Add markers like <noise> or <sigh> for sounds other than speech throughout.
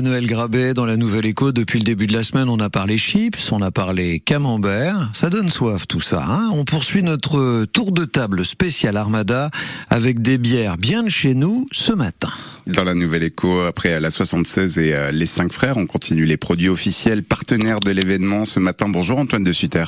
Emmanuel Grabet dans la Nouvelle Écho. Depuis le début de la semaine, on a parlé chips, on a parlé camembert. Ça donne soif tout ça. Hein on poursuit notre tour de table spécial Armada avec des bières bien de chez nous ce matin. Dans la Nouvelle Écho, après la 76 et euh, les cinq frères, on continue les produits officiels partenaires de l'événement ce matin. Bonjour Antoine de Sutter.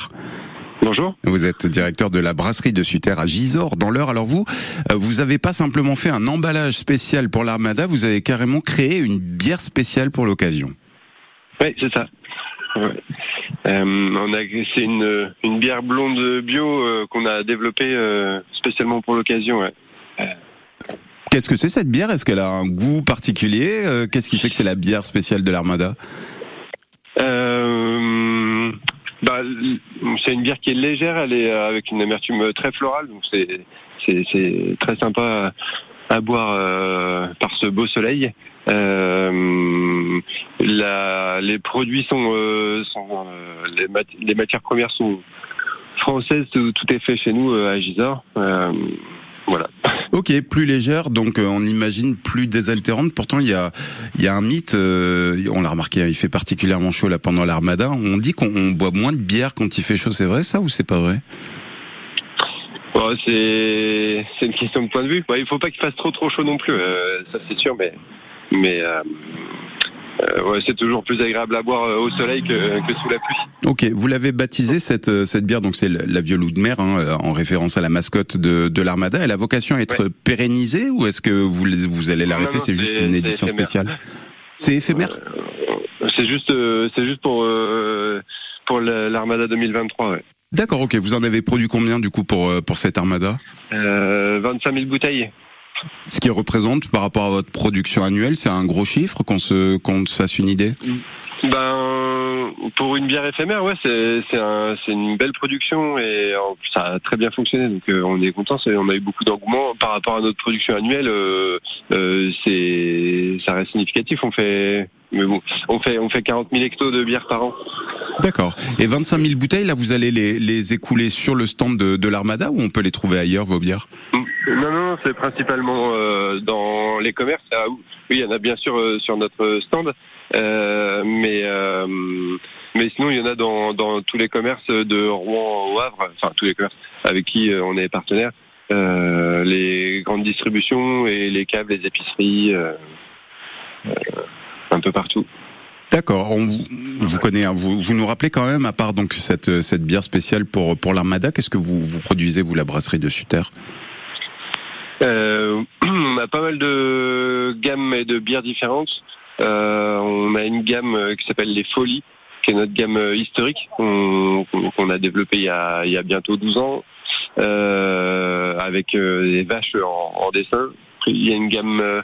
Bonjour. Vous êtes directeur de la brasserie de Sutter à Gisors, dans l'heure. Alors vous, euh, vous n'avez pas simplement fait un emballage spécial pour l'Armada, vous avez carrément créé une bière spéciale pour l'occasion. Oui, c'est ça. Euh, on a, c'est une, une bière blonde bio euh, qu'on a développée spécialement pour l'occasion. Qu'est-ce que c'est cette bière? Est-ce qu'elle a un goût particulier? Qu'est-ce qui fait que c'est la bière spéciale de l'Armada? Bah, c'est une bière qui est légère, elle est euh, avec une amertume très florale, donc c'est très sympa à boire euh, par ce beau soleil. Euh, les produits sont, les, matières premières sont françaises, tout, tout est fait chez nous à Gisors. Voilà. <laughs> Ok, plus légère, donc euh, on imagine plus désaltérante. Pourtant, il y a, y a un mythe, euh, on l'a remarqué, il fait particulièrement chaud là pendant l'armada. On dit qu'on boit moins de bière quand il fait chaud, c'est vrai ça ou c'est pas vrai? C'est c'est une question de point de vue. il faut pas qu'il fasse trop trop chaud non plus, euh, ça c'est sûr, mais mais euh, ouais, c'est toujours plus agréable à boire euh, au soleil que, que sous la pluie. Ok, vous l'avez baptisée cette euh, cette bière, donc c'est la violou de mer, hein, en référence à la mascotte de, de l'Armada. Elle a vocation à être pérennisée ou est-ce que vous vous allez l'arrêter? C'est juste une édition spéciale. C'est éphémère? c'est juste c'est juste pour pour l'Armada 2023. Ouais. D'accord, ok. Vous en avez produit combien du coup pour pour cette Armada? Euh, 25 000 bouteilles. Ce qui représente par rapport à votre production annuelle, c'est un gros chiffre qu'on se, qu'on se fasse une idée? Ben, pour une bière éphémère, ouais, c'est, un, une belle production et ça a très bien fonctionné. Donc euh, on est content. On a eu beaucoup d'engouement par rapport à notre production annuelle. Euh, euh, c'est, ça reste significatif. On fait, mais bon, on fait, on fait 40 000 hectos de bière par an. D'accord. Et 25 000 bouteilles, là, vous allez les, les écouler sur le stand de, de l'Armada ou on peut les trouver ailleurs, vos bières? Non, non, c'est principalement euh, dans les commerces. Ah, oui, il y en a bien sûr euh, sur notre stand, euh, mais mais sinon il y en a dans, dans tous les commerces de Rouen au Havre, enfin tous les commerces avec qui on est partenaire, les grandes distributions et les caves, les épiceries, un peu partout. D'accord. On vous, connaît. Hein. Vous, vous, nous rappelez quand même, à part donc cette cette bière spéciale pour pour l'Armada, qu'est-ce que vous vous produisez vous la brasserie de Sutter? <clears throat> On a pas mal de gammes et de bières différentes. Euh, on a une gamme euh, qui s'appelle les Folies, qui est notre gamme euh, historique qu'on a développée il y a, il y a bientôt 12 ans, euh, avec des vaches en, en, dessin. Il y a une gamme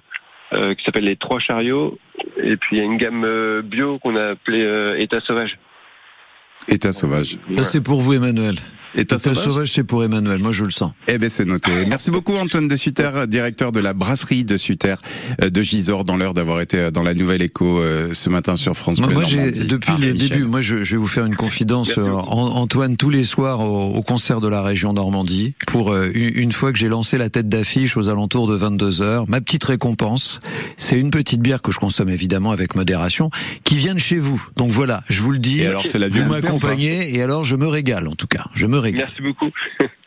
qui s'appelle les Trois Chariots, et puis il y a une gamme euh, bio qu'on a appelée euh, État sauvage. État sauvage. c'est pour vous, Emmanuel. État sauvage, sauvage c'est pour Emmanuel, moi je le sens. Eh ben c'est noté. Merci beaucoup Antoine de Sutter, directeur de la brasserie de Sutter euh, de Gisors, dans l'heure d'avoir été euh, dans la Nouvelle Écho euh, ce matin sur France Bleu. Moi, j'ai depuis le début, moi je, je, vais vous faire une confidence. Antoine, tous les soirs au, au, concert de la région Normandie, pour une fois que j'ai lancé la tête d'affiche aux alentours de 22 heures, ma petite récompense, c'est une petite bière que je consomme évidemment avec modération, qui vient de chez vous. Donc voilà, je vous le dis. Et alors c'est la vous m'accompagnez et alors je me régale en tout cas. Je me Merci beaucoup. <laughs>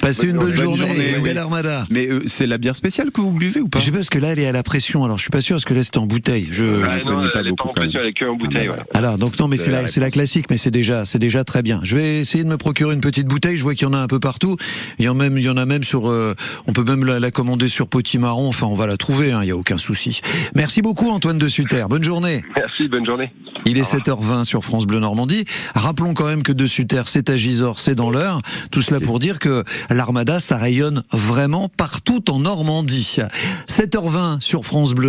Passez une bonne, journée, une belle armada. Mais euh, c'est la bière spéciale que vous buvez ou pas Je sais pas parce que là elle est à la pression, alors je suis pas sûr parce que là c'était en bouteille. Je, ah, je non, pas beaucoup. Pas en pression, elle est que en bouteille. Voilà. Alors donc non, mais c'est la, c'est la classique, mais c'est déjà, c'est déjà très bien. Je vais essayer de me procurer une petite bouteille. Je vois qu'il y en a un peu partout. Il y en a même, il y en a même sur, euh, on peut même la, la, commander sur Potimarron. Enfin, on va la trouver. Il hein, y a aucun souci. Merci beaucoup Antoine de Sutter. Bonne journée. Merci, bonne journée. Il est 7h20 sur France Bleu Normandie. Rappelons quand même que de Sutter, c'est à Gisors, c'est dans l'heure. Tout cela pour dire que l'armada ça rayonne vraiment partout en Normandie. 7h20 sur France Bleu.